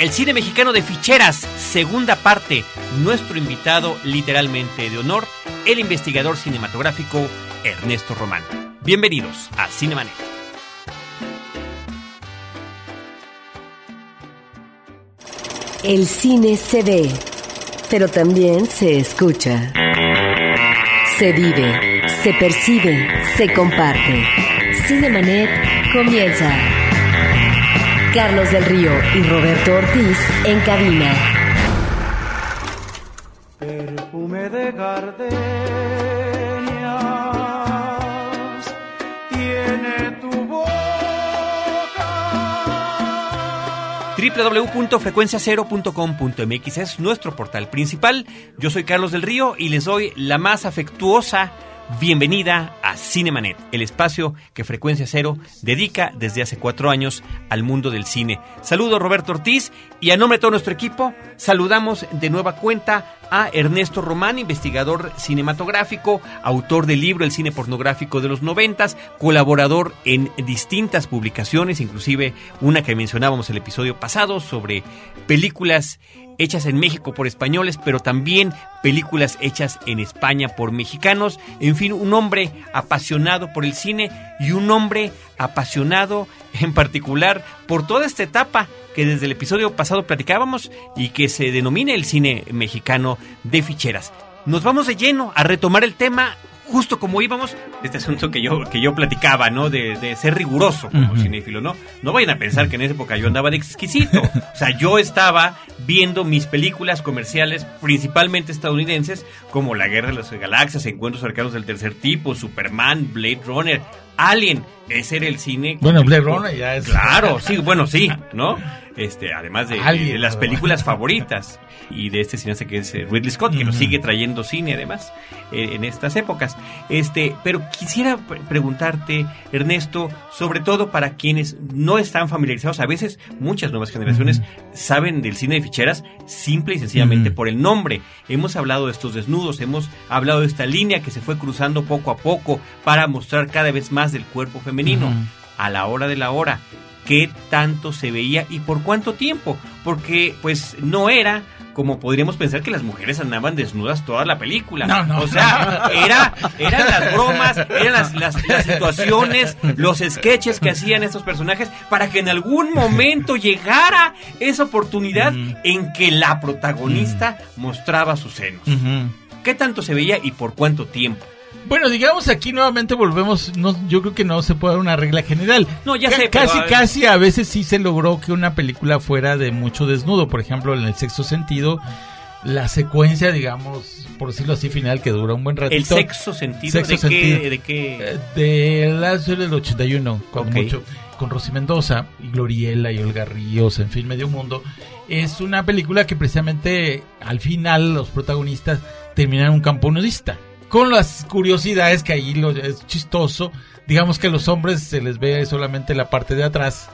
El cine mexicano de ficheras, segunda parte. Nuestro invitado literalmente de honor, el investigador cinematográfico Ernesto Román. Bienvenidos a Cinemanet. El cine se ve, pero también se escucha. Se vive, se percibe, se comparte. Cinemanet comienza. Carlos del Río y Roberto Ortiz en cabina. Perfume de gardenias tiene tu boca. www.frecuenciacero.com.mx es nuestro portal principal. Yo soy Carlos del Río y les doy la más afectuosa bienvenida a Cinemanet, el espacio que Frecuencia Cero dedica desde hace cuatro años al mundo del cine. Saludo Roberto Ortiz y a nombre de todo nuestro equipo saludamos de nueva cuenta a Ernesto Román, investigador cinematográfico, autor del libro El cine pornográfico de los noventas, colaborador en distintas publicaciones, inclusive una que mencionábamos el episodio pasado sobre películas hechas en México por españoles, pero también películas hechas en España por mexicanos. En fin, un hombre apasionado por el cine y un hombre apasionado en particular por toda esta etapa que desde el episodio pasado platicábamos y que se denomina el cine mexicano de ficheras. Nos vamos de lleno a retomar el tema justo como íbamos, este asunto que yo, que yo platicaba, ¿no? De, de ser riguroso como cinéfilo, ¿no? No vayan a pensar que en esa época yo andaba de exquisito. O sea, yo estaba viendo mis películas comerciales, principalmente estadounidenses, como La Guerra de las Galaxias, Encuentros Cercanos del Tercer Tipo, Superman, Blade Runner, Alien. Ese era el cine. Bueno, Blade Runner ya es. Claro, sí, bueno, sí, ¿no? Este, además de, Alien, de las películas favoritas y de este cineasta que es eh, Ridley Scott, que nos sigue trayendo cine además eh, en estas épocas. Este, pero quisiera pre- preguntarte, Ernesto, sobre todo para quienes no están familiarizados, a veces muchas nuevas generaciones saben del cine de ficheras simple y sencillamente por el nombre. Hemos hablado de estos desnudos, hemos hablado de esta línea que se fue cruzando poco a poco para mostrar cada vez más del cuerpo femenino a la hora de la hora qué tanto se veía y por cuánto tiempo, porque pues no era como podríamos pensar que las mujeres andaban desnudas toda la película. No, no. O sea, era, eran las bromas, eran las, las, las situaciones, los sketches que hacían estos personajes para que en algún momento llegara esa oportunidad en que la protagonista mostraba sus senos. ¿Qué tanto se veía y por cuánto tiempo? Bueno, digamos aquí nuevamente volvemos, no, yo creo que no se puede dar una regla general. No, ya Ca- sé, pero Casi, a casi a veces sí se logró que una película fuera de mucho desnudo. Por ejemplo, en el sexto sentido, la secuencia, digamos, por decirlo así, final, que dura un buen ratito. El sexo sentido, Sexto ¿de, sentido. Qué, ¿de qué? eh, De la serie del 81, con mucho, con Rosy Mendoza y Gloriela y Olga Ríos, en fin, medio mundo. Es una película que precisamente al final los protagonistas terminan en un campo nudista. Con las curiosidades que ahí lo, es chistoso. Digamos que a los hombres se les ve solamente la parte de atrás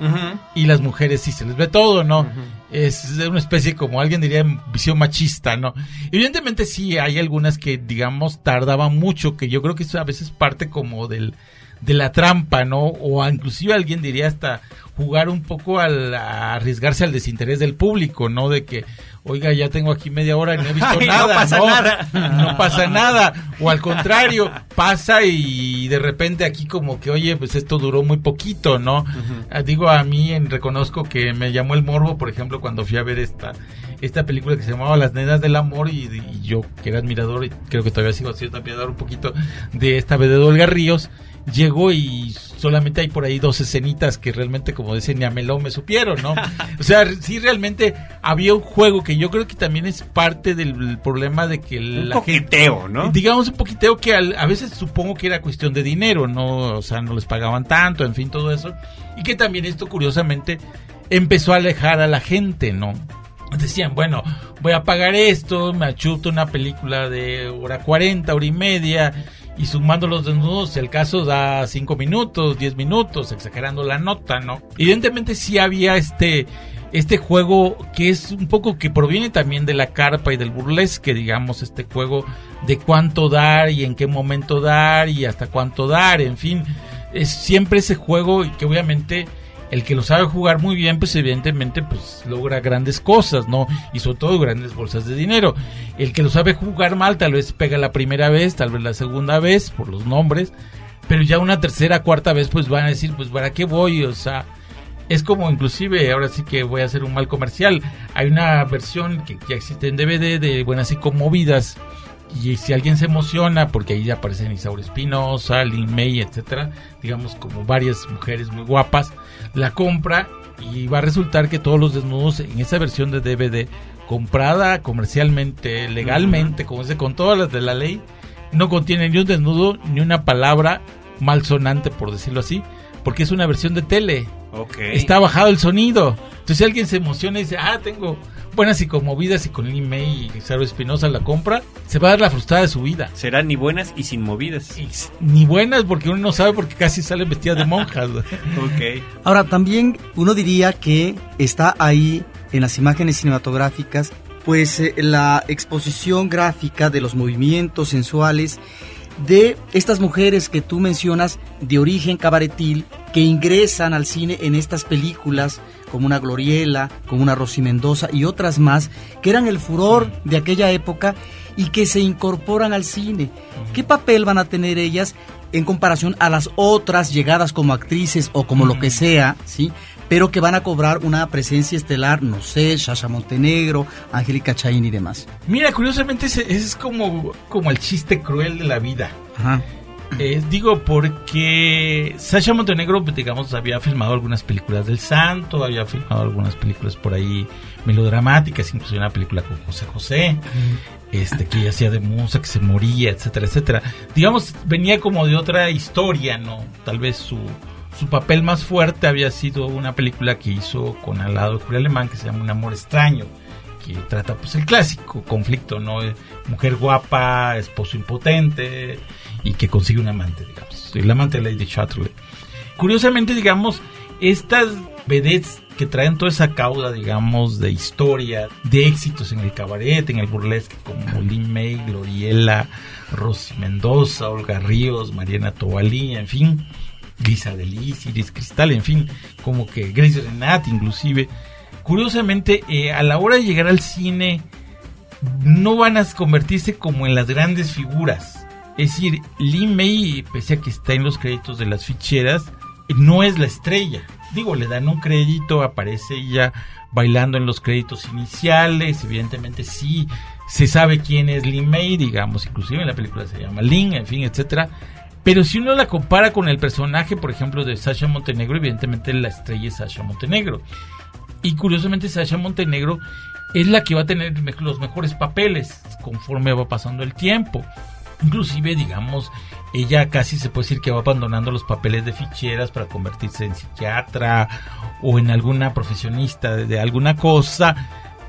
y las mujeres sí se les ve todo, ¿no? Es una especie, como alguien diría, visión machista, ¿no? Evidentemente sí hay algunas que, digamos, tardaban mucho, que yo creo que eso a veces parte como del de la trampa, ¿no? O inclusive alguien diría hasta jugar un poco al a arriesgarse al desinterés del público, ¿no? De que, oiga, ya tengo aquí media hora y no he visto Ay, no nada, pasa nada. No pasa nada. O al contrario, pasa y de repente aquí como que, oye, pues esto duró muy poquito, ¿no? Ah, Digo, a mí en- reconozco que me llamó el morbo, por ejemplo, cuando fui a ver esta esta película que se llamaba Las Nenas del Amor y, y yo, que era admirador, y creo que todavía sigo siendo admirador un poquito de esta vez de Olga Ríos, llegó y solamente hay por ahí dos escenitas que realmente, como dicen, ni a melón me supieron, ¿no? O sea, sí realmente había un juego que yo creo que también es parte del problema de que Un la gente coqueteo, ¿no? digamos un poquiteo que al- a veces supongo que era cuestión de dinero, no, o sea, no les pagaban tanto, en fin, todo eso, y que también esto curiosamente empezó a alejar a la gente, ¿no? Decían, bueno, voy a pagar esto, me achuto una película de hora 40, hora y media, y sumando los desnudos, el caso da 5 minutos, 10 minutos, exagerando la nota, ¿no? Evidentemente sí había este este juego que es un poco que proviene también de la carpa y del burlesque, digamos, este juego de cuánto dar y en qué momento dar y hasta cuánto dar, en fin, es siempre ese juego y que obviamente el que lo sabe jugar muy bien, pues evidentemente pues logra grandes cosas, ¿no? Y sobre todo grandes bolsas de dinero. El que lo sabe jugar mal, tal vez pega la primera vez, tal vez la segunda vez, por los nombres, pero ya una tercera, cuarta vez, pues van a decir, pues ¿para qué voy? O sea, es como inclusive, ahora sí que voy a hacer un mal comercial, hay una versión que ya existe en DVD de Buenas y Conmovidas, y si alguien se emociona, porque ahí aparecen Isaura Espinosa, Lin May, etcétera, digamos como varias mujeres muy guapas, la compra y va a resultar que todos los desnudos en esa versión de DVD comprada comercialmente, legalmente, como se con todas las de la ley, no contiene ni un desnudo ni una palabra malsonante, por decirlo así, porque es una versión de tele. Está bajado el sonido. Entonces si alguien se emociona y dice, ah, tengo buenas y conmovidas y con Lin May y Saro Espinosa la compra, se va a dar la frustrada de su vida. Serán ni buenas y sin movidas. ni buenas porque uno no sabe porque casi salen vestidas de monjas. ok. Ahora también uno diría que está ahí en las imágenes cinematográficas pues eh, la exposición gráfica de los movimientos sensuales de estas mujeres que tú mencionas de origen cabaretil que ingresan al cine en estas películas como una Gloriela, como una Rosy Mendoza y otras más que eran el furor de aquella época y que se incorporan al cine. ¿Qué papel van a tener ellas en comparación a las otras llegadas como actrices o como lo que sea, ¿sí? pero que van a cobrar una presencia estelar, no sé, Sasha Montenegro, Angélica Chaín y demás. Mira, curiosamente ese, es como, como el chiste cruel de la vida. Ajá. Eh, digo, porque Sasha Montenegro, pues, digamos, había filmado algunas películas del Santo, había filmado algunas películas por ahí melodramáticas, incluso una película con José José, este, que hacía de musa, que se moría, etcétera, etcétera. Digamos, venía como de otra historia, ¿no? Tal vez su, su papel más fuerte había sido una película que hizo con al lado de Julio Alemán que se llama Un amor extraño, que trata pues el clásico conflicto, ¿no? Mujer guapa, esposo impotente y que consigue un amante, digamos. El amante de Lady Chatterley. Curiosamente, digamos, estas vedettes que traen toda esa cauda, digamos, de historia, de éxitos en el cabaret, en el burlesque, como Lynn May, Gloriela, Rosy Mendoza, Olga Ríos, Mariana Tobalí, en fin, Lisa Delis, Iris Cristal, en fin, como que Grace Renat inclusive. Curiosamente, eh, a la hora de llegar al cine, no van a convertirse como en las grandes figuras. Es decir, Lee May, pese a que está en los créditos de las ficheras, no es la estrella. Digo, le dan un crédito, aparece ella bailando en los créditos iniciales, evidentemente sí, se sabe quién es Lee May, digamos, inclusive en la película se llama Lin, en fin, etcétera pero si uno la compara con el personaje, por ejemplo, de Sasha Montenegro, evidentemente la estrella es Sasha Montenegro. Y curiosamente Sasha Montenegro es la que va a tener los mejores papeles conforme va pasando el tiempo. Inclusive, digamos, ella casi se puede decir que va abandonando los papeles de ficheras para convertirse en psiquiatra o en alguna profesionista de alguna cosa.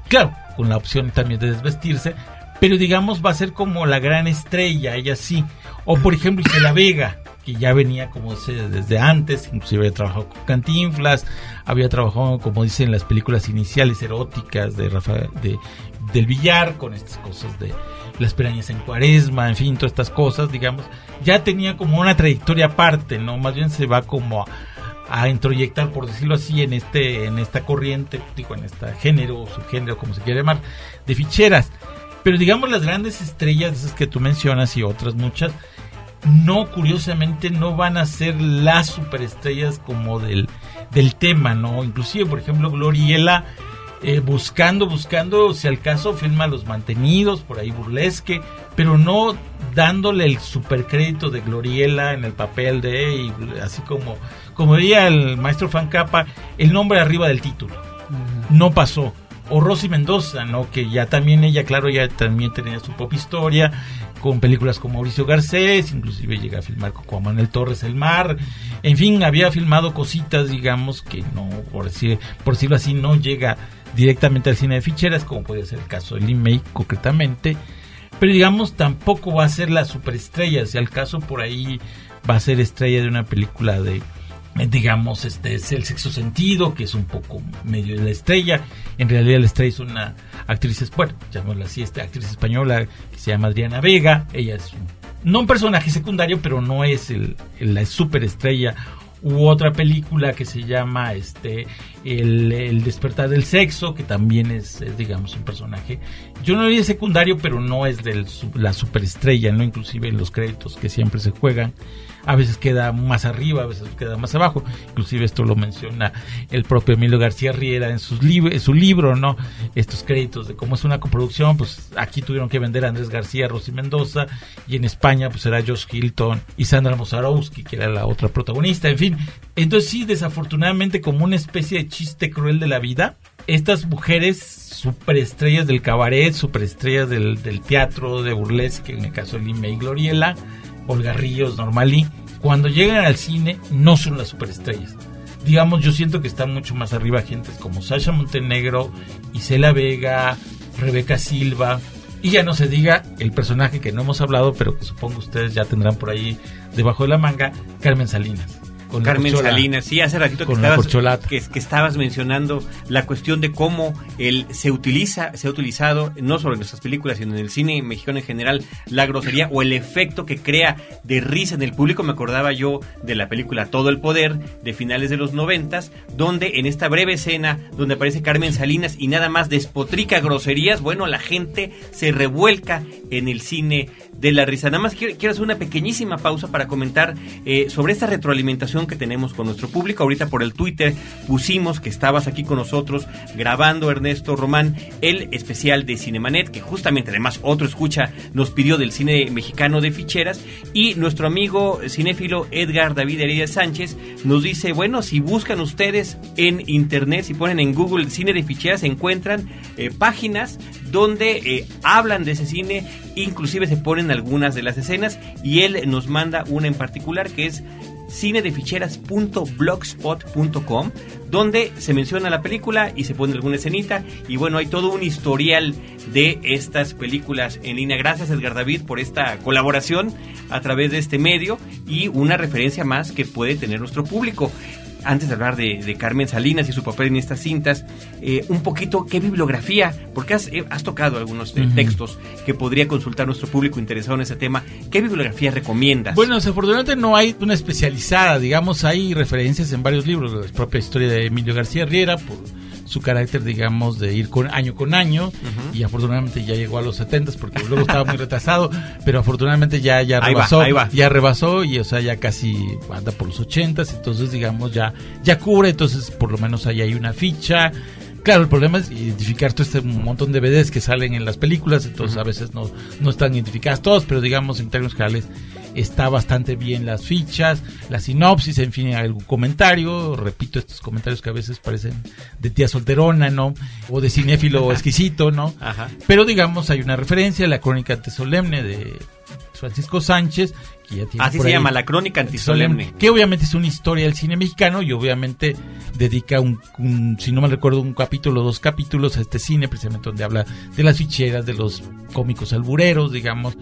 Claro, con la opción también de desvestirse, pero digamos va a ser como la gran estrella, ella sí. O por ejemplo Isela Vega, que ya venía como desde antes, inclusive había trabajado con Cantinflas, había trabajado, como dicen, las películas iniciales eróticas de de, del Villar, con estas cosas de las pirañas en cuaresma, en fin, todas estas cosas, digamos, ya tenía como una trayectoria aparte, ¿no? Más bien se va como a, a introyectar, por decirlo así, en este, en esta corriente, digo, en este género, subgénero, como se quiere llamar, de ficheras. Pero digamos las grandes estrellas, esas que tú mencionas y otras muchas, no, curiosamente, no van a ser las superestrellas como del, del tema, ¿no? Inclusive, por ejemplo, Gloriela, eh, buscando, buscando, si al caso, filma Los Mantenidos, por ahí burlesque, pero no dándole el supercrédito de Gloriela en el papel de, así como, como diría el maestro Fancapa, el nombre arriba del título. No pasó o Rosy Mendoza, ¿no? Que ya también ella, claro, ya también tenía su propia historia, con películas como Mauricio Garcés, inclusive llega a filmar con Juan Manuel Torres El Mar, en fin, había filmado cositas, digamos, que no, por, decir, por decirlo así, no llega directamente al cine de ficheras, como puede ser el caso de Lin May, concretamente, pero digamos, tampoco va a ser la superestrella, si al caso por ahí va a ser estrella de una película de digamos, este es el sexo sentido, que es un poco medio de la estrella. En realidad la estrella es una actriz, bueno, llamémosla así, esta actriz española que se llama Adriana Vega. Ella es no un personaje secundario, pero no es la superestrella u otra película que se llama este el, despertar del sexo que también es, es, digamos un personaje yo no diría secundario pero no es de la superestrella no inclusive en los créditos que siempre se juegan a veces queda más arriba, a veces queda más abajo. Inclusive esto lo menciona el propio Emilio García Riera en, sus en su libro, ¿no? Estos créditos de cómo es una coproducción, pues aquí tuvieron que vender a Andrés García, Rosy Mendoza, y en España pues era Josh Hilton y Sandra Mozarowski, que era la otra protagonista, en fin. Entonces sí, desafortunadamente como una especie de chiste cruel de la vida, estas mujeres superestrellas del cabaret, superestrellas del, del teatro, de burlesque, en el caso de Lima y Gloriela, Olga Ríos, Normalí, cuando llegan al cine no son las superestrellas. Digamos, yo siento que están mucho más arriba gentes como Sasha Montenegro, Isela Vega, Rebeca Silva, y ya no se diga el personaje que no hemos hablado, pero que supongo ustedes ya tendrán por ahí debajo de la manga, Carmen Salinas. Con Carmen Salinas, sí, hace ratito que estabas, que, que, estabas mencionando la cuestión de cómo él se utiliza, se ha utilizado no solo en nuestras películas, sino en el cine mexicano en general, la grosería o el efecto que crea de risa en el público. Me acordaba yo de la película Todo el Poder de finales de los noventas, donde en esta breve escena donde aparece Carmen Salinas y nada más despotrica groserías, bueno, la gente se revuelca en el cine de la risa. Nada más quiero, hacer una pequeñísima pausa para comentar eh, sobre esta retroalimentación que tenemos con nuestro público. Ahorita por el Twitter pusimos que estabas aquí con nosotros grabando, Ernesto Román, el especial de Cinemanet, que justamente además otro escucha nos pidió del cine mexicano de ficheras. Y nuestro amigo cinéfilo Edgar David Heredia Sánchez nos dice, bueno, si buscan ustedes en internet, si ponen en Google cine de ficheras, encuentran eh, páginas donde eh, hablan de ese cine, inclusive se ponen algunas de las escenas y él nos manda una en particular que es cinedeficheras.blogspot.com donde se menciona la película y se pone alguna escenita y bueno, hay todo un historial de estas películas en línea. Gracias Edgar David por esta colaboración a través de este medio y una referencia más que puede tener nuestro público antes de hablar de, Carmen Salinas y su papel en estas cintas, eh, un poquito qué bibliografía, porque has, eh, tocado algunos eh, textos que podría consultar nuestro público interesado en ese tema. ¿Qué bibliografía recomiendas? Bueno, desafortunadamente no hay una especializada, digamos, hay referencias en varios libros, la propia historia de Emilio García Riera, por su carácter, digamos, de ir con año con año y afortunadamente ya llegó a los 70 porque luego estaba muy retrasado, pero afortunadamente ya ya rebasó, ya rebasó y o sea, ya casi anda por los 80 entonces digamos ya ya cubre, entonces por lo menos ahí hay una ficha. Claro, el problema es identificar todo este montón de DVDs que salen en las películas, entonces a veces no, no están identificadas todas, pero digamos en términos generales está bastante bien las fichas, la sinopsis, en fin, algún comentario, repito estos comentarios que a veces parecen de tía solterona, ¿no? O de cinéfilo exquisito, ¿no? Ajá. Pero digamos, hay una referencia, la crónica antesolemne de Francisco Sánchez, que ya tiene Así se llama, la crónica antisolemne. Que obviamente es una historia del cine mexicano y obviamente dedica un, un, si no me recuerdo, un capítulo, dos capítulos a este cine, precisamente donde habla de las ficheras, de los cómicos albureros, digamos,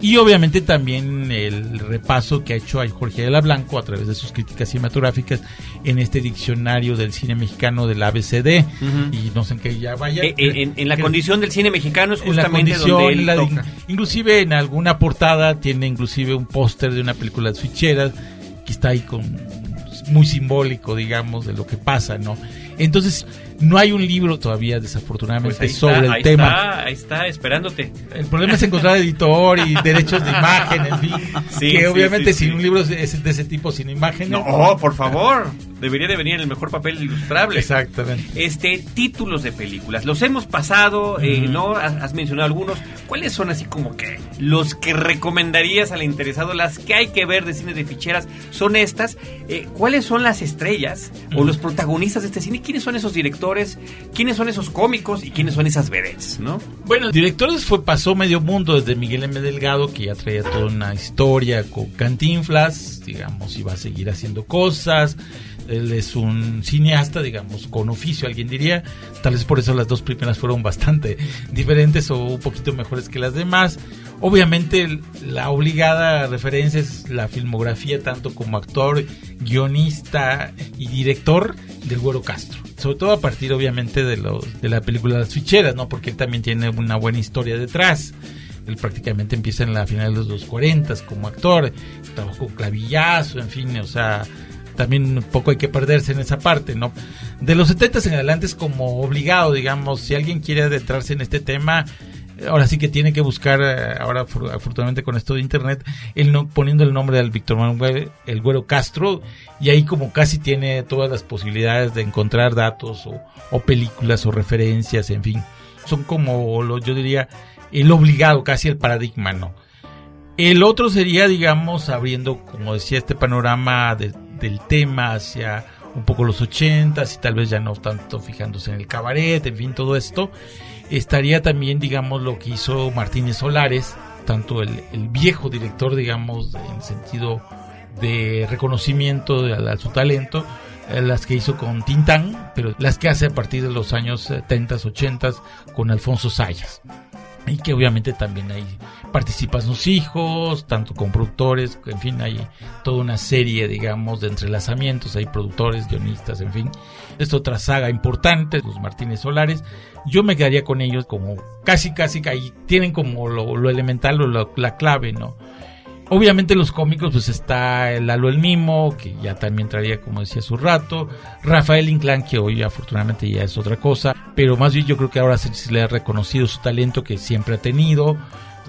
y obviamente también el repaso que ha hecho Jorge de la Blanco a través de sus críticas cinematográficas en este diccionario del cine mexicano del ABCD. Y no sé en qué ya vaya. Eh, eh, en, la condición del cine mexicano es justamente donde él toca. Inclusive en alguna portada tiene inclusive un póster de una película de ficheras que está ahí con muy simbólico, digamos, de lo que pasa, ¿no? Entonces, no hay un libro todavía, desafortunadamente, pues sobre el tema. Está, ahí está, esperándote. El problema es encontrar editor y derechos de imagen, en fin. que obviamente sin un libro de ese, tipo, sin imagen. No, por favor. Debería de venir en el mejor papel ilustrable. Exactamente. Este, títulos de películas. Los hemos pasado, eh, ¿no? Has, mencionado algunos. ¿Cuáles son así como que los que recomendarías al interesado? Las que hay que ver de cine de ficheras son estas. Eh, ¿Cuáles son las estrellas o los protagonistas de este cine? ¿Quiénes son esos directores? Quiénes son esos cómicos y quiénes son esas vedettes, ¿no? Bueno, directores fue pasó medio mundo desde Miguel M. Delgado, que ya traía toda una historia con Cantinflas, digamos, iba a seguir haciendo cosas. Él es un cineasta, digamos, con oficio, alguien diría. Tal vez por eso las dos primeras fueron bastante diferentes o un poquito mejores que las demás. Obviamente la obligada referencia es la filmografía tanto como actor, guionista y director del Güero Castro. Sobre todo a partir obviamente de, de la película Las Ficheras, ¿no? Porque él también tiene una buena historia detrás. Él prácticamente empieza en la final de los 40 como actor, trabajó clavillazo, en fin, o sea, también un poco hay que perderse en esa parte, ¿no? De los 70 en adelante es como obligado, digamos, si alguien quiere adentrarse en este tema, ahora sí que tiene que buscar, eh, ahora afortunadamente con esto de internet, el no, poniendo el nombre del Víctor Manuel el Güero Castro, y ahí como casi tiene todas las posibilidades de encontrar datos o, o películas o referencias, en fin. Son como, lo, yo diría, el obligado, casi el paradigma, ¿no? El otro sería, digamos, abriendo, como decía, este panorama del tema hacia un poco los ochentas y tal vez ya no tanto fijándose en el cabaret, en fin, todo esto. Estaría también, digamos, lo que hizo Martínez Solares, tanto el, viejo director, digamos, en sentido de reconocimiento de, su talento, eh, las que hizo con Tintán, pero las que hace a partir de los años 70, 80 con Alfonso Sayas y que obviamente también ahí participan sus hijos, tanto con productores, en fin, hay toda una serie, digamos, de entrelazamientos, hay productores, guionistas, en fin. Es otra saga importante, los Martínez Solares. Yo me quedaría con ellos como casi, casi, ahí tienen como lo, elemental o la clave, ¿no? Obviamente los cómicos, pues está el Lalo el Mimo, que ya también traía, como decía, su rato. Rafael Inclán, que hoy afortunadamente ya es otra cosa. Pero más bien yo creo que ahora se, le ha reconocido su talento que siempre ha tenido.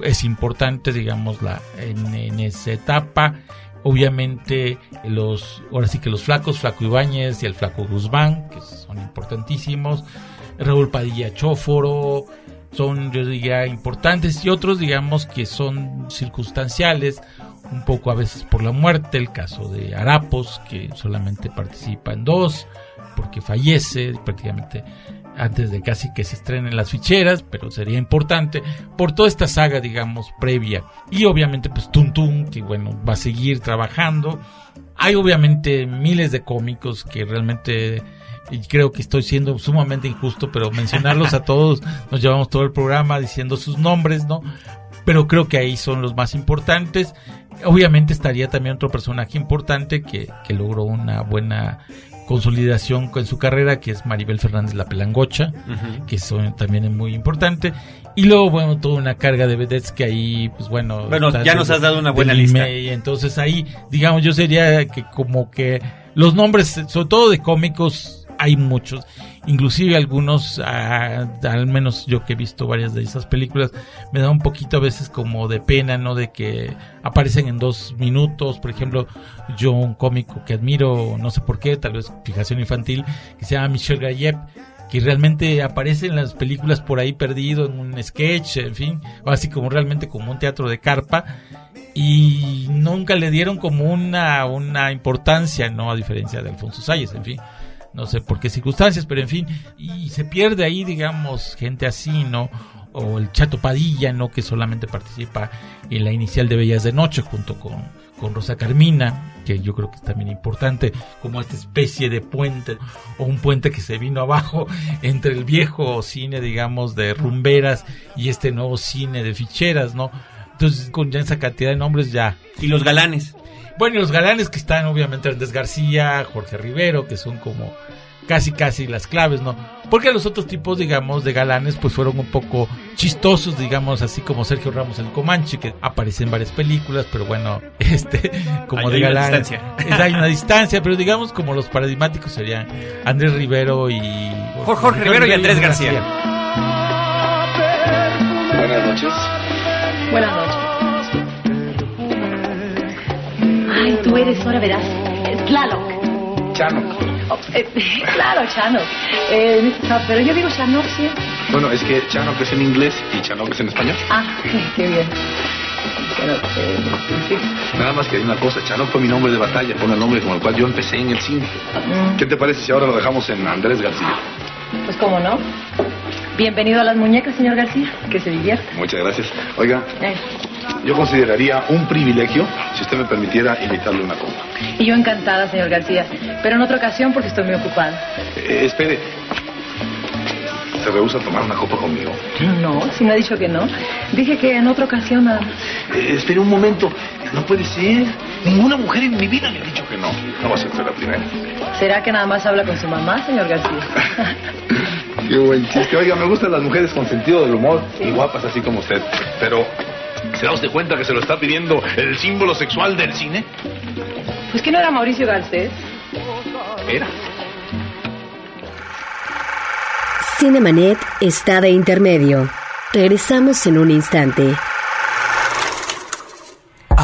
Es importante, digamos, la, en, esa etapa. Obviamente los, ahora sí que los flacos, Flaco Ibáñez y el Flaco Guzmán, que son importantísimos. Raúl Padilla Chóforo, son, yo diría, importantes y otros, digamos, que son circunstanciales, un poco a veces por la muerte, el caso de Arapos, que solamente participa en dos, porque fallece prácticamente antes de casi que se estrenen las ficheras, pero sería importante por toda esta saga, digamos, previa. Y obviamente, pues Tuntun, que bueno, va a seguir trabajando. Hay obviamente miles de cómicos que realmente y creo que estoy siendo sumamente injusto, pero mencionarlos a todos, nos llevamos todo el programa diciendo sus nombres, ¿no? Pero creo que ahí son los más importantes. Obviamente estaría también otro personaje importante que, que logró una buena consolidación con su carrera, que es Maribel Fernández La Pelangocha, que son, también es muy importante. Y luego, bueno, toda una carga de vedettes que ahí, pues bueno... Bueno, ya nos has dado una buena lista. Y entonces ahí, digamos, yo sería que como que los nombres, sobre todo de cómicos, hay muchos, inclusive algunos, ah, al menos yo que he visto varias de esas películas, me da un poquito a veces como de pena, ¿no? De que aparecen en dos minutos, por ejemplo, yo un cómico que admiro, no sé por qué, tal vez fijación infantil, que se llama Michel Gayep, que realmente aparece en las películas por ahí perdido en un sketch, en fin, o así como realmente como un teatro de carpa y nunca le dieron como una, una importancia, ¿no? A diferencia de Alfonso Salles, en fin no sé por qué circunstancias, pero en fin, y se pierde ahí, digamos, gente así, ¿no? O el Chato Padilla, ¿no? Que solamente participa en la inicial de Bellas de Noche junto con, con Rosa Carmina, que yo creo que es también importante, como esta especie de puente, o un puente que se vino abajo entre el viejo cine, digamos, de rumberas y este nuevo cine de ficheras, ¿no? Entonces, con ya esa cantidad de nombres ya. Y los galanes. Bueno, y los galanes que están, obviamente, Andrés García, Jorge Rivero, que son como casi casi las claves, ¿no? Porque los otros tipos, digamos, de galanes, pues fueron un poco chistosos, digamos, así como Sergio Ramos el Comanche, que aparece en varias películas, pero bueno, este, como de galán. Hay una distancia. Hay una distancia, pero digamos como los paradigmáticos serían Andrés Rivero y... Jorge, Rivero y Andrés García. Buenas noches. Buenas noches. Ay, tú eres, ahora verás, Tlaloc. Chano. Eh, claro, Chano. Eh, pero yo digo Chanok siempre. Bueno, es que Chanok es en inglés y Chanok es en español. Ah, qué bien. Nada más que hay una cosa, Chanok fue mi nombre de batalla, fue un nombre con el cual yo empecé en el cine. Mm. ¿Qué te parece si ahora lo dejamos en Andrés García? Pues cómo no. Bienvenido a las muñecas, señor García. Que se divierta. Muchas gracias. Oiga, eh. yo consideraría un privilegio si usted me permitiera invitarle una copa. Y yo encantada, señor García. Pero en otra ocasión porque estoy muy ocupada. Eh, espere. ¿Se rehúsa a tomar una copa conmigo? No, si me ha dicho que no. Dije que en otra ocasión nada eh, espere un momento. No puede ser. Ninguna mujer en mi vida me ha dicho que no. No va a ser la primera. ¿Será que nada más habla con su mamá, señor García? Qué buen chiste. Oiga, me gustan las mujeres con sentido del humor y guapas así como usted. Pero, ¿se da usted cuenta que se lo está pidiendo el símbolo sexual del cine? Pues que no era Mauricio Garcés. Era. Cinemanet está de intermedio. Regresamos en un instante.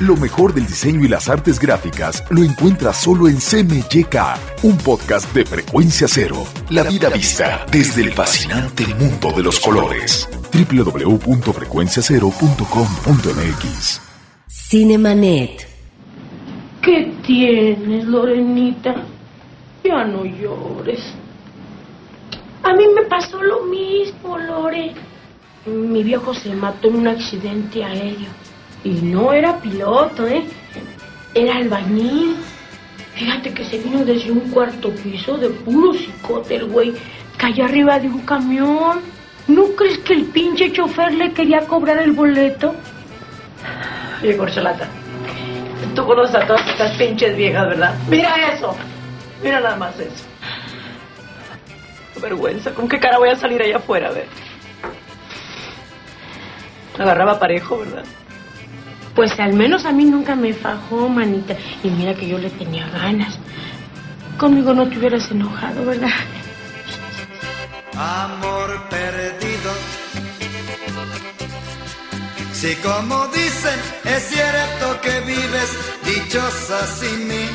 Lo mejor del diseño y las artes gráficas lo encuentras solo en CMYK, un podcast de frecuencia cero. La vida vista desde el fascinante mundo de los colores. www.frecuenciacero.com.mx Cinemanet. ¿Qué tienes, Lorenita? Ya no llores. A mí me pasó lo mismo, Lore. Mi viejo se mató en un accidente aéreo. Y no era piloto, ¿eh? Era albañil. Fíjate que se vino desde un cuarto piso de puro cicote el güey. Cayó arriba de un camión. ¿No crees que el pinche chofer le quería cobrar el boleto? Oye, Corcholata, tú conoces a todas estas pinches viejas, ¿verdad? Mira eso. Mira nada más eso. Qué vergüenza. ¿Con qué cara voy a salir allá afuera? A ver. Agarraba parejo, ¿verdad? Pues al menos a mí nunca me fajó, manita. Y mira que yo le tenía ganas. Conmigo no te hubieras enojado, ¿verdad? Amor perdido. Si como dicen, es cierto que vives dichosa sin mí.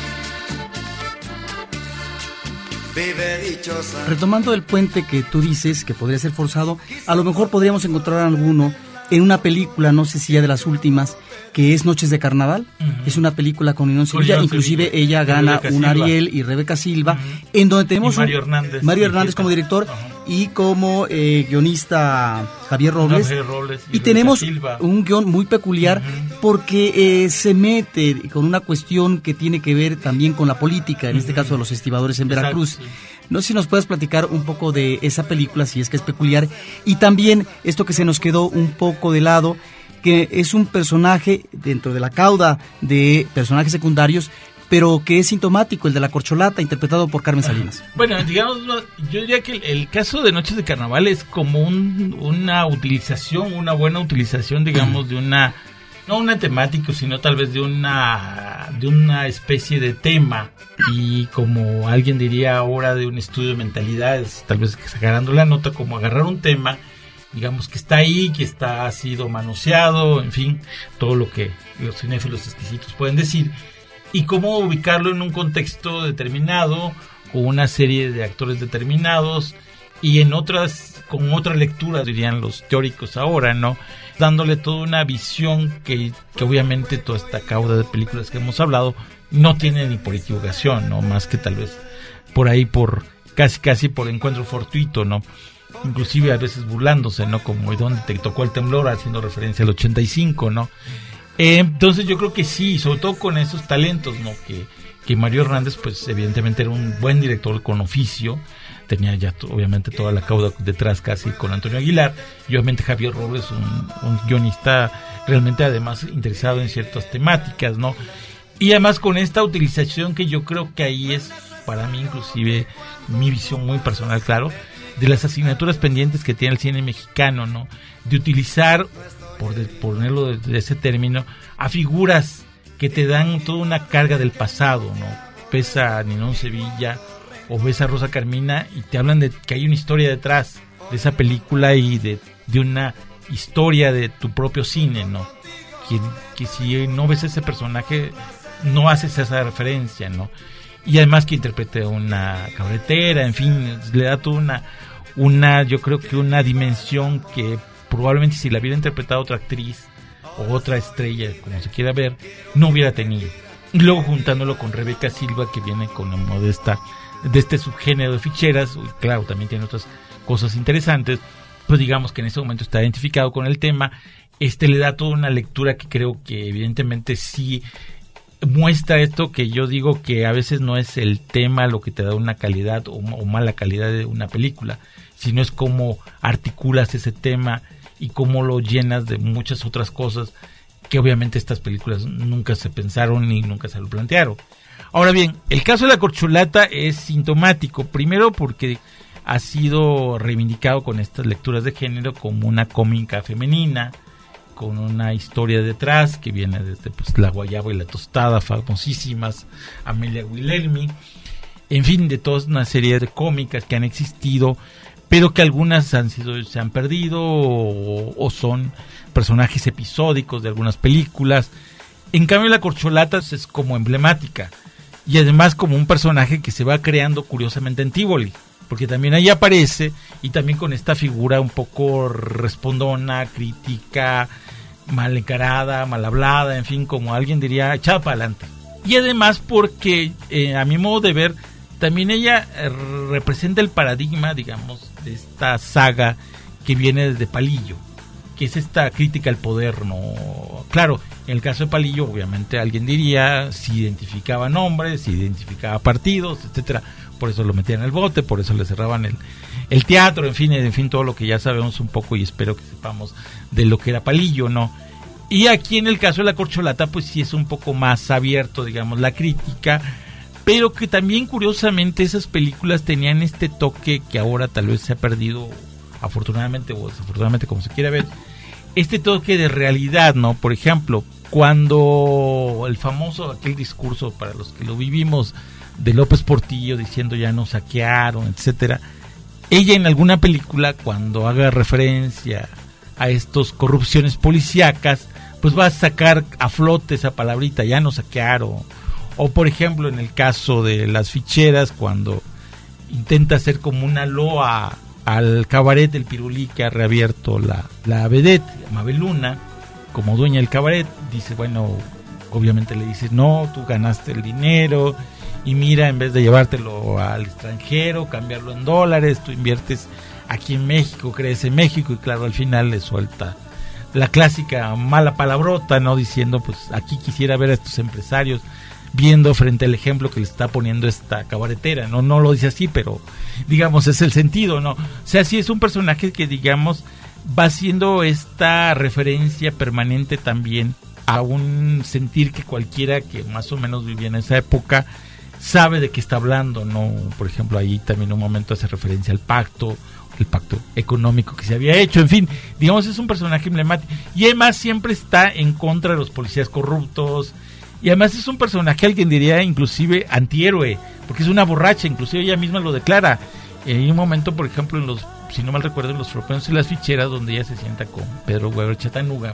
Vive dichosa. Retomando el puente que tú dices que podría ser forzado, a lo mejor podríamos encontrar alguno en una película, no sé si ya de las últimas, que es Noches de Carnaval. Es una película con Inón Sevilla, inclusive Sevilla. ella gana Rebeca un Silva. Ariel y Rebeca Silva, en donde tenemos Y Mario un- Hernández. Mario Hernández como director y como eh, guionista Javier Robles. Javier Robles y y tenemos Silva. un guion muy peculiar porque eh, se mete con una cuestión que tiene que ver también con la política, en este caso de los estibadores en Exacto, Veracruz. sí. No sé si nos puedes platicar un poco de esa película, si es que es peculiar, y también esto que se nos quedó un poco de lado, que es un personaje dentro de la cauda de personajes secundarios, pero que es sintomático, el de la corcholata, interpretado por Carmen Salinas. Bueno, digamos, yo diría que el, el caso de Noches de Carnaval es como un- una utilización, una buena utilización, digamos, de una, no una temática, sino tal vez de una, de una especie de tema. Y como alguien diría ahora de un estudio de mentalidades, tal vez exagerando la nota, como agarrar un tema, digamos, que está ahí, que está, ha sido manoseado, en fin, todo lo que los cinéfilos exquisitos pueden decir y cómo ubicarlo en un contexto determinado, con una serie de actores determinados y en otras, con otra lectura, dirían los teóricos ahora, ¿no? Dándole toda una visión que, que obviamente toda esta cauda de películas que hemos hablado no tiene ni por equivocación, ¿no? Más que tal vez por ahí, por casi casi por encuentro fortuito, ¿no? Inclusive a veces burlándose, ¿no? Como ¿y dónde te tocó el temblor? Haciendo referencia al 85, ¿no? Eh, entonces yo creo que sí, sobre todo con esos talentos, ¿no? Que, que Mario Hernández, pues evidentemente era un buen director con oficio, tenía ya obviamente toda la cauda detrás casi con Antonio Aguilar, y obviamente Javier Robles, un, un guionista realmente además interesado en ciertas temáticas, ¿no? Y además con esta utilización que yo creo que ahí es para mí inclusive mi visión muy personal, claro, de las asignaturas pendientes que tiene el cine mexicano, ¿no? De utilizar, por ponerlo de, de ese término, a figuras que te dan toda una carga del pasado, ¿no? Ves a Ninón Sevilla o ves a Rosa Carmina y te hablan de que hay una historia detrás de esa película y de, de una historia de tu propio cine, ¿no? Que, que si no ves ese personaje, no haces esa referencia, ¿no? Y además que interprete una carretera, en fin, le da toda una, una, yo creo que una dimensión que probablemente si la hubiera interpretado otra actriz o otra estrella, como se quiera ver, no hubiera tenido. Y luego juntándolo con Rebeca Silva, que viene con la modesta de este subgénero de ficheras, y claro, también tiene otras cosas interesantes, pues digamos que en ese momento está identificado con el tema, este le da toda una lectura que creo que evidentemente sí muestra esto que yo digo que a veces no es el tema lo que te da una calidad o, mala calidad de una película, sino es cómo articulas ese tema y cómo lo llenas de muchas otras cosas que obviamente estas películas nunca se pensaron ni nunca se lo plantearon. Ahora bien, el caso de la corcholata es sintomático, primero porque ha sido reivindicado con estas lecturas de género como una cómica femenina, con una historia detrás que viene desde pues, La Guayaba y la Tostada, famosísimas, Amelia Guillermi, en fin, de toda una serie de cómicas que han existido, pero que algunas han sido, se han perdido o, o son personajes episódicos de algunas películas. En cambio, la corcholata es como emblemática y además como un personaje que se va creando curiosamente en Tivoli, porque también ahí aparece y también con esta figura un poco respondona, crítica, mal encarada, mal hablada, en fin, como alguien diría, echada para adelante. Y además porque, eh, a mi modo de ver, también ella eh, representa el paradigma, digamos, de esta saga que viene desde Palillo, que es esta crítica al poder, ¿no? Claro, en el caso de Palillo, obviamente alguien diría si identificaba nombres, si identificaba partidos, etcétera, por eso lo metían el bote, por eso le cerraban el, el teatro, en fin, en fin, todo lo que ya sabemos un poco y espero que sepamos de lo que era Palillo, ¿no? Y aquí en el caso de la corcholata, pues sí es un poco más abierto, digamos, la crítica, pero que también curiosamente esas películas tenían este toque que ahora tal vez se ha perdido, afortunadamente o desafortunadamente como se quiera ver, este toque de realidad, ¿no? Por ejemplo, cuando el famoso, aquel discurso para los que lo vivimos, de López Portillo diciendo ya nos saquearon, etcétera, ella en alguna película, cuando haga referencia a estos corrupciones policíacas, pues va a sacar a flote esa palabrita, ya nos saquearon. O por ejemplo, en el caso de las ficheras, cuando intenta hacer como una loa al cabaret del Pirulí que ha reabierto la, la vedette, Mabeluna, como dueña del cabaret, dice, bueno, obviamente le dice, no, tú ganaste el dinero, y mira, en vez de llevártelo al extranjero, cambiarlo en dólares, tú inviertes aquí en México, crees en México y claro, al final le suelta la clásica mala palabrota, ¿no? Diciendo, pues aquí quisiera ver a estos empresarios viendo frente al ejemplo que le está poniendo esta cabaretera, ¿no? No lo dice así, pero digamos es el sentido, ¿no? O sea, sí es un personaje que digamos va haciendo esta referencia permanente también a un sentir que cualquiera que más o menos vivía en esa época sabe de qué está hablando, ¿no? Por ejemplo, ahí también un momento hace referencia al pacto, el pacto económico que se había hecho, en fin, digamos es un personaje emblemático y además siempre está en contra de los policías corruptos y además es un personaje, alguien diría inclusive antihéroe, porque es una borracha, inclusive ella misma lo declara. Hay un momento, por ejemplo, en los, si no mal recuerdo, en los tropeos y las ficheras, donde ella se sienta con Pedro Weber Chatanuga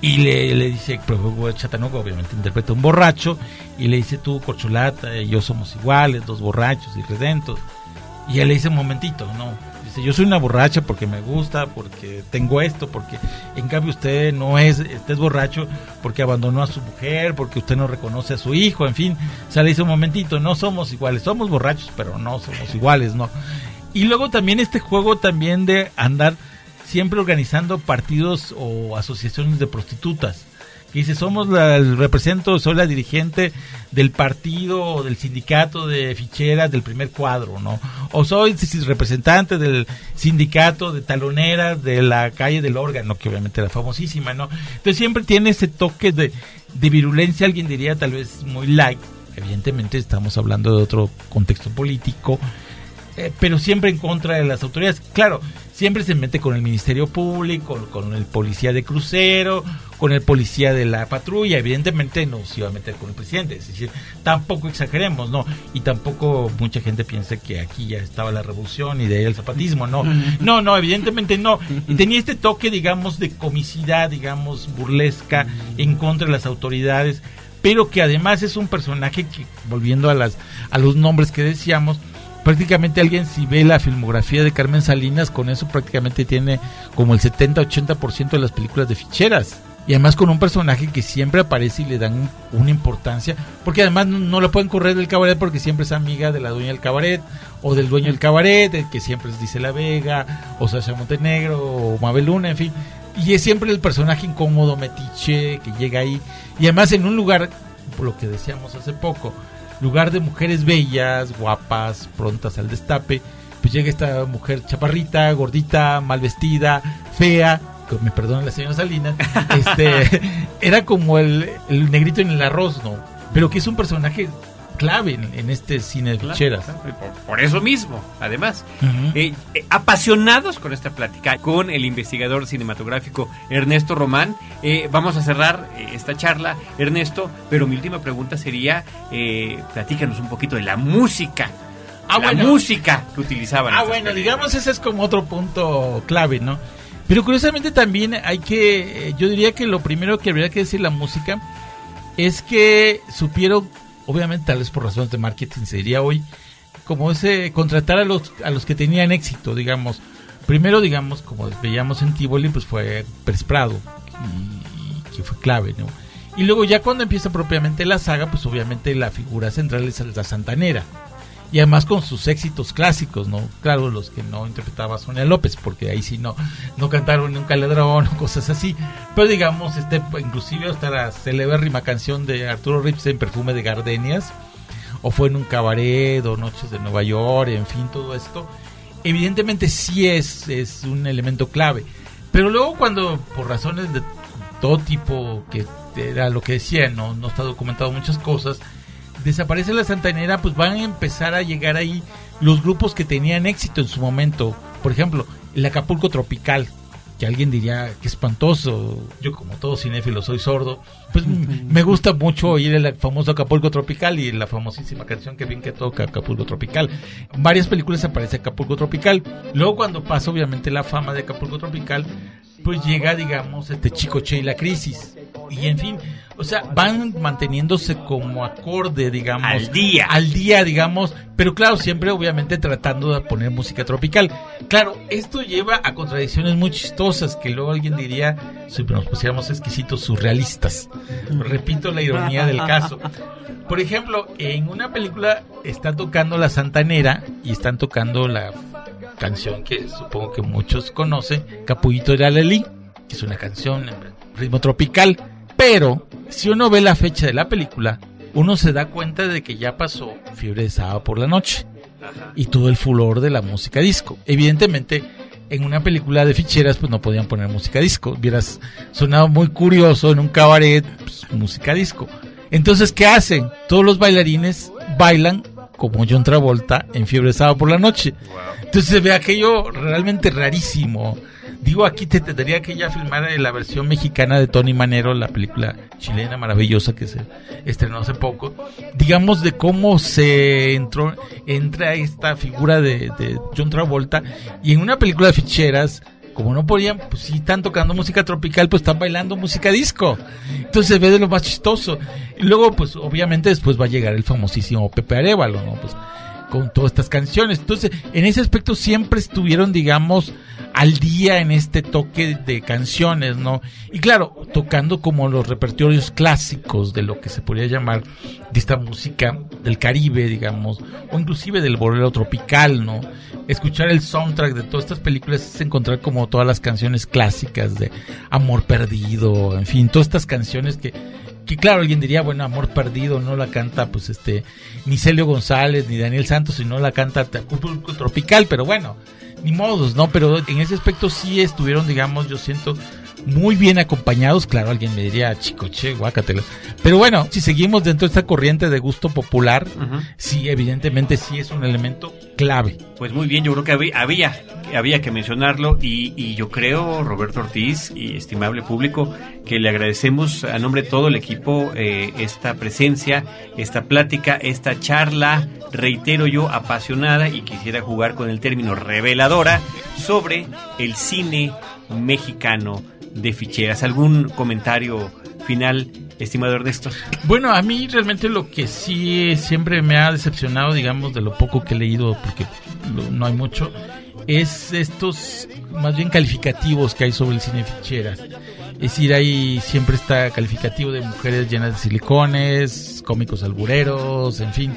y le, le dice, Pedro Chatanuga obviamente interpreta un borracho, y le dice tú, Corcholata, y yo somos iguales, dos borrachos y redentos. Y ella le dice un momentito, no, yo soy una borracha porque me gusta, porque tengo esto, porque en cambio usted no es, usted es borracho porque abandonó a su mujer, porque usted no reconoce a su hijo, en fin, o sea, le dice un momentito, no somos iguales, somos borrachos, pero no somos iguales, ¿no? Y luego también este juego también de andar siempre organizando partidos o asociaciones de prostitutas. Dice, somos la, el represento, soy la dirigente del partido o del sindicato de ficheras del primer cuadro, ¿no? O soy representante del sindicato de taloneras de la calle del órgano, que obviamente era famosísima, ¿no? Entonces siempre tiene ese toque de, de virulencia, alguien diría tal vez muy light. Evidentemente estamos hablando de otro contexto político, eh, pero siempre en contra de las autoridades. Claro, siempre se mete con el Ministerio Público, con el policía de crucero, con el policía de la patrulla. Evidentemente no se iba a meter con el presidente. Es decir, tampoco exageremos, ¿no? Y tampoco mucha gente piensa que aquí ya estaba la revolución y de ahí el zapatismo, ¿no? No, no, evidentemente no. Y tenía este toque, digamos, de comicidad, digamos, burlesca en contra de las autoridades, pero que además es un personaje que, volviendo a, las, a los nombres que decíamos, prácticamente alguien si ve la filmografía de Carmen Salinas, con eso prácticamente tiene como el 70-80% de las películas de ficheras. Y además con un personaje que siempre aparece y le dan una importancia, porque además no, no, la pueden correr del cabaret porque siempre es amiga de la dueña del cabaret, o del dueño del cabaret, el que siempre es Dice La Vega, o Sasha Montenegro, o Mabel Luna, en fin. Y es siempre el personaje incómodo, metiche, que llega ahí. Y además en un lugar, lo que decíamos hace poco, lugar de mujeres bellas, guapas, prontas al destape, pues llega esta mujer chaparrita, gordita, mal vestida, fea, que me perdonen la señora Salinas, este, era como el, el negrito en el arroz, ¿no? Pero que es un personaje clave en, en este cine de ficheras. Claro, por, por eso mismo, además. Eh, eh, apasionados con esta plática, con el investigador cinematográfico Ernesto Román, eh, vamos a cerrar esta charla, Ernesto, pero mi última pregunta sería, eh, platícanos un poquito de la música. Ah, la bueno. música que utilizaban. Ah, bueno, películas. digamos ese es como otro punto clave, ¿no? Pero curiosamente también hay que, yo diría que lo primero que habría que decir la música es que supieron, obviamente tal vez por razones de marketing se diría hoy, como ese contratar a los a los que tenían éxito, digamos. Primero, digamos, como veíamos en Tivoli, pues fue Pérez Prado, y, y que fue clave, ¿no? Y luego ya cuando empieza propiamente la saga, pues obviamente la figura central es la Santanera. Y además con sus éxitos clásicos, ¿no? Claro, los que no interpretaba Sonia López, porque ahí sí no, no cantaron ni un caledrón o cosas así. Pero digamos, este, inclusive hasta la celebérrima canción de Arturo Rips en Perfume de Gardenias, o fue en un cabaret, o Noches de Nueva York, en fin, todo esto. Evidentemente sí es, es un elemento clave. Pero luego cuando, por razones de todo tipo, que era lo que decía, no, no está documentado muchas cosas, desaparece la Santanera, pues van a empezar a llegar ahí los grupos que tenían éxito en su momento. Por ejemplo, el Acapulco Tropical, que alguien diría que espantoso. Yo como todo cinéfilo soy sordo, pues me gusta mucho oír el famoso Acapulco Tropical y la famosísima canción que bien que toca Acapulco Tropical. En varias películas aparece Acapulco Tropical. Luego cuando pasa obviamente la fama de Acapulco Tropical, pues llega digamos este Chico Che y la crisis. Y en fin, o sea, van manteniéndose como acorde, digamos. Al día. Al día, digamos. Pero claro, siempre obviamente tratando de poner música tropical. Claro, esto lleva a contradicciones muy chistosas que luego alguien diría, si nos pusiéramos exquisitos surrealistas. Repito la ironía del caso. Por ejemplo, en una película está tocando la Santanera y están tocando la canción que supongo que muchos conocen, Capullito de la que es una canción en ritmo tropical. Pero, si uno ve la fecha de la película, uno se da cuenta de que ya pasó Fiebre de Sábado por la Noche y todo el furor de la música disco. Evidentemente, en una película de ficheras, pues no podían poner música disco. Hubieras sonado muy curioso en un cabaret, pues, música disco. Entonces, ¿qué hacen? Todos los bailarines bailan como John Travolta en Fiebre de Sábado por la Noche. Entonces se ve aquello realmente rarísimo. Digo, aquí te tendría que ya filmar eh, la versión mexicana de Tony Manero, la película chilena maravillosa que se estrenó hace poco. Digamos de cómo se entró, entra esta figura de, de John Travolta y en una película de ficheras, como no podían, pues sí están tocando música tropical, pues están bailando música disco. Entonces se ve de lo más chistoso. Y luego, pues obviamente después va a llegar el famosísimo Pepe Arevalo, ¿no? Pues con todas estas canciones. Entonces, en ese aspecto siempre estuvieron, digamos, al día en este toque de canciones, ¿no? Y claro, tocando como los repertorios clásicos de lo que se podría llamar de esta música del Caribe, digamos, o inclusive del bolero tropical, ¿no? Escuchar el soundtrack de todas estas películas es encontrar como todas las canciones clásicas de Amor Perdido, en fin, todas estas canciones que que claro, alguien diría, bueno, Amor Perdido no la canta pues este ni Celio González ni Daniel Santos, sino la canta Tropical, pero bueno, ni modos, ¿no? Pero en ese aspecto sí estuvieron, digamos, yo siento muy bien acompañados, claro, alguien me diría, chico, che, guácatela. Pero bueno, si seguimos dentro de esta corriente de gusto popular, sí, evidentemente sí es un elemento clave. Pues muy bien, yo creo que había, había, había que mencionarlo y, y yo creo, Roberto Ortiz y estimable público, que le agradecemos a nombre de todo el equipo eh, esta presencia, esta plática, esta charla, reitero yo, apasionada y quisiera jugar con el término reveladora sobre el cine mexicano de ficheras. ¿Algún comentario final, estimado Ernesto? Bueno, a mí realmente lo que sí siempre me ha decepcionado, digamos, de lo poco que he leído, porque no hay mucho, es estos más bien calificativos que hay sobre el cine ficheras. Es decir, ahí siempre está calificativo de mujeres llenas de silicones, cómicos albureros, en fin.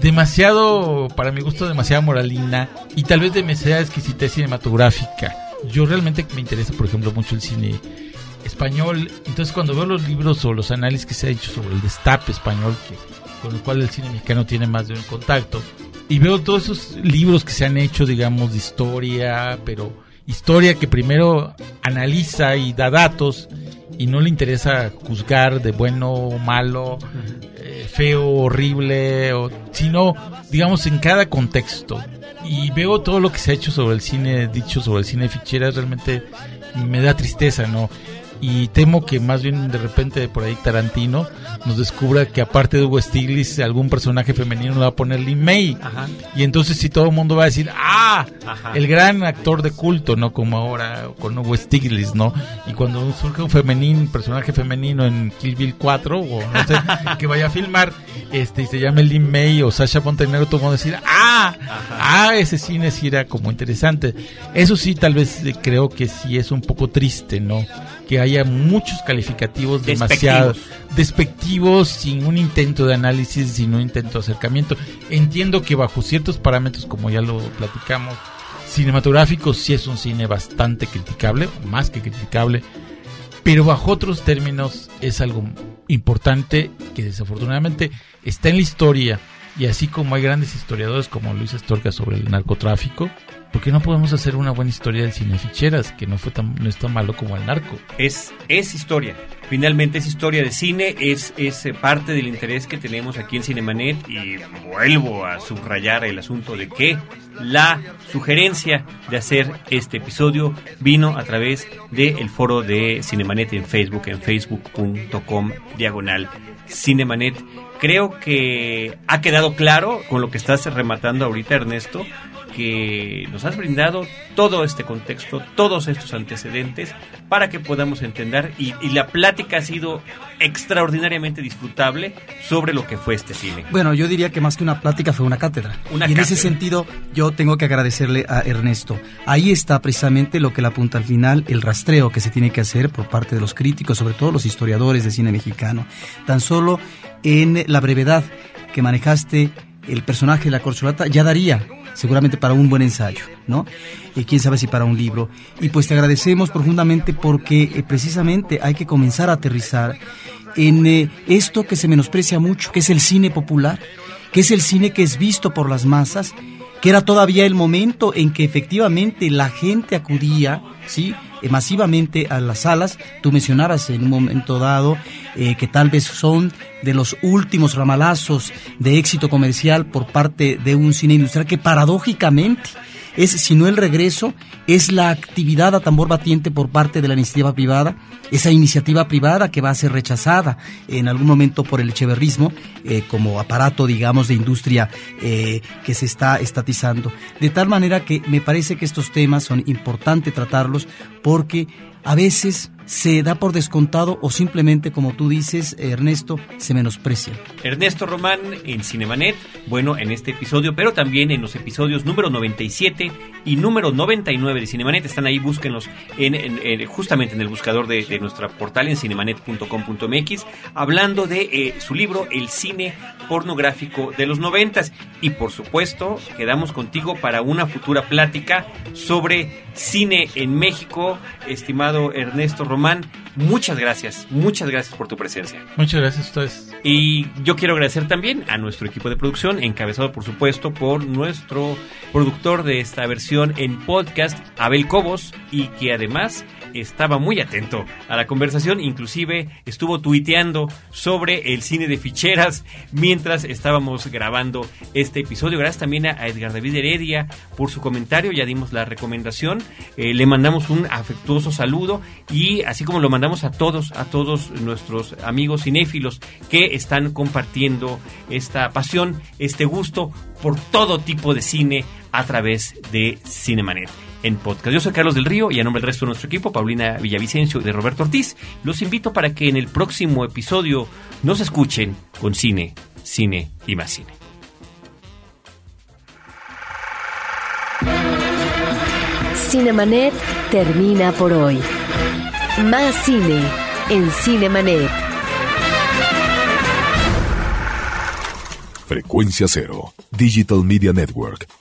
Demasiado, para mi gusto, demasiada moralina y tal vez demasiada exquisitez cinematográfica. Yo realmente me interesa, por ejemplo, mucho el cine español. Entonces, cuando veo los libros o los análisis que se ha hecho sobre el destape español, que, con el cual el cine mexicano tiene más de un contacto, y veo todos esos libros que se han hecho, digamos, de historia, pero historia que primero analiza y da datos y no le interesa juzgar de bueno o malo, eh, feo, horrible, o, sino, digamos, en cada contexto. Y veo todo lo que se ha hecho sobre el cine, dicho sobre el cine de ficheras, realmente me da tristeza, ¿no? Y temo que más bien de repente por ahí Tarantino nos descubra que aparte de Hugo Stiglitz algún personaje femenino le va a poner Lin May. Y entonces si todo el mundo va a decir ah el gran actor de culto no como ahora con Hugo Stiglitz no y cuando surge un femenino personaje femenino en Kill Bill 4 o no sé que vaya a filmar este y se llame Lin May o Sasha Montenegro todo el mundo decir ah ah ese cine sí era como interesante eso sí tal vez eh, creo que sí es un poco triste no que haya muchos calificativos demasiado despectivos sin un intento de análisis, sin un intento de acercamiento. Entiendo que bajo ciertos parámetros, como ya lo platicamos, cinematográficos sí es un cine bastante criticable, más que criticable, pero bajo otros términos es algo importante que desafortunadamente está en la historia y así como hay grandes historiadores como Luis Astorga sobre el narcotráfico, ¿por qué no podemos hacer una buena historia del cine ficheras que no fue tan no es tan malo como el narco? Es es historia. Finalmente es historia de cine, es, es eh, parte del interés que tenemos aquí en Cinemanet y vuelvo a subrayar el asunto de que la sugerencia de hacer este episodio vino a través del foro de Cinemanet en Facebook, en facebook.com diagonal Cinemanet. Creo que ha quedado claro con lo que estás rematando ahorita, Ernesto, que nos has brindado todo este contexto, todos estos antecedentes para que podamos entender y, y, la plática ha sido extraordinariamente disfrutable sobre lo que fue este cine. Bueno, yo diría que más que una plática fue una cátedra. Una y en cátedra. ese sentido yo tengo que agradecerle a Ernesto. Ahí está precisamente lo que le apunta al final, el rastreo que se tiene que hacer por parte de los críticos, sobre todo los historiadores de cine mexicano. Tan solo en la brevedad que manejaste el personaje de la corcholata ya daría seguramente para un buen ensayo, ¿no? Y quién sabe si para un libro. Y pues te agradecemos profundamente porque eh, precisamente hay que comenzar a aterrizar en eh, esto que se menosprecia mucho, que es el cine popular, que es el cine que es visto por las masas, que era todavía el momento en que efectivamente la gente acudía, ¿sí? Eh, masivamente a las salas. Tú mencionabas en un momento dado eh, que tal vez son de los últimos ramalazos de éxito comercial por parte de un cine industrial que paradójicamente es, si no el regreso, es la actividad a tambor batiente por parte de la iniciativa privada, esa iniciativa privada que va a ser rechazada en algún momento por el echeverrismo eh, como aparato, digamos, de industria eh, que se está estatizando. De tal manera que me parece que estos temas son importantes tratarlos porque a veces se da por descontado o simplemente, como tú dices, Ernesto, se menosprecia. Ernesto Román en Cinemanet, bueno, en este episodio, pero también en los episodios número 97 y número 99 de Cinemanet. Están ahí, búsquenlos en, en, en, justamente en el buscador de, de nuestra portal en cinemanet.com.mx, hablando de eh, su libro El cine pornográfico de los noventas. Y por supuesto, quedamos contigo para una futura plática sobre cine en México, estimado Ernesto Román. Muchas gracias, muchas gracias por tu presencia. Muchas gracias a ustedes. Y yo quiero agradecer también a nuestro equipo de producción, encabezado por supuesto por nuestro productor de esta versión en podcast, Abel Cobos, y que además estaba muy atento a la conversación, inclusive estuvo tuiteando sobre el cine de ficheras mientras estábamos grabando este episodio. Gracias también a Edgar David Heredia por su comentario, ya dimos la recomendación, eh, le mandamos un afectuoso saludo y así como lo mandamos a todos, a todos nuestros amigos cinéfilos que están compartiendo esta pasión, este gusto por todo tipo de cine a través de Cinemanet en podcast. Yo soy Carlos del Río y a nombre del resto de nuestro equipo, Paulina Villavicencio y de Roberto Ortiz, los invito para que en el próximo episodio nos escuchen con cine, cine y más cine. Cinemanet termina por hoy. Más cine en Cinemanet. Frecuencia Cero, Digital Media Network,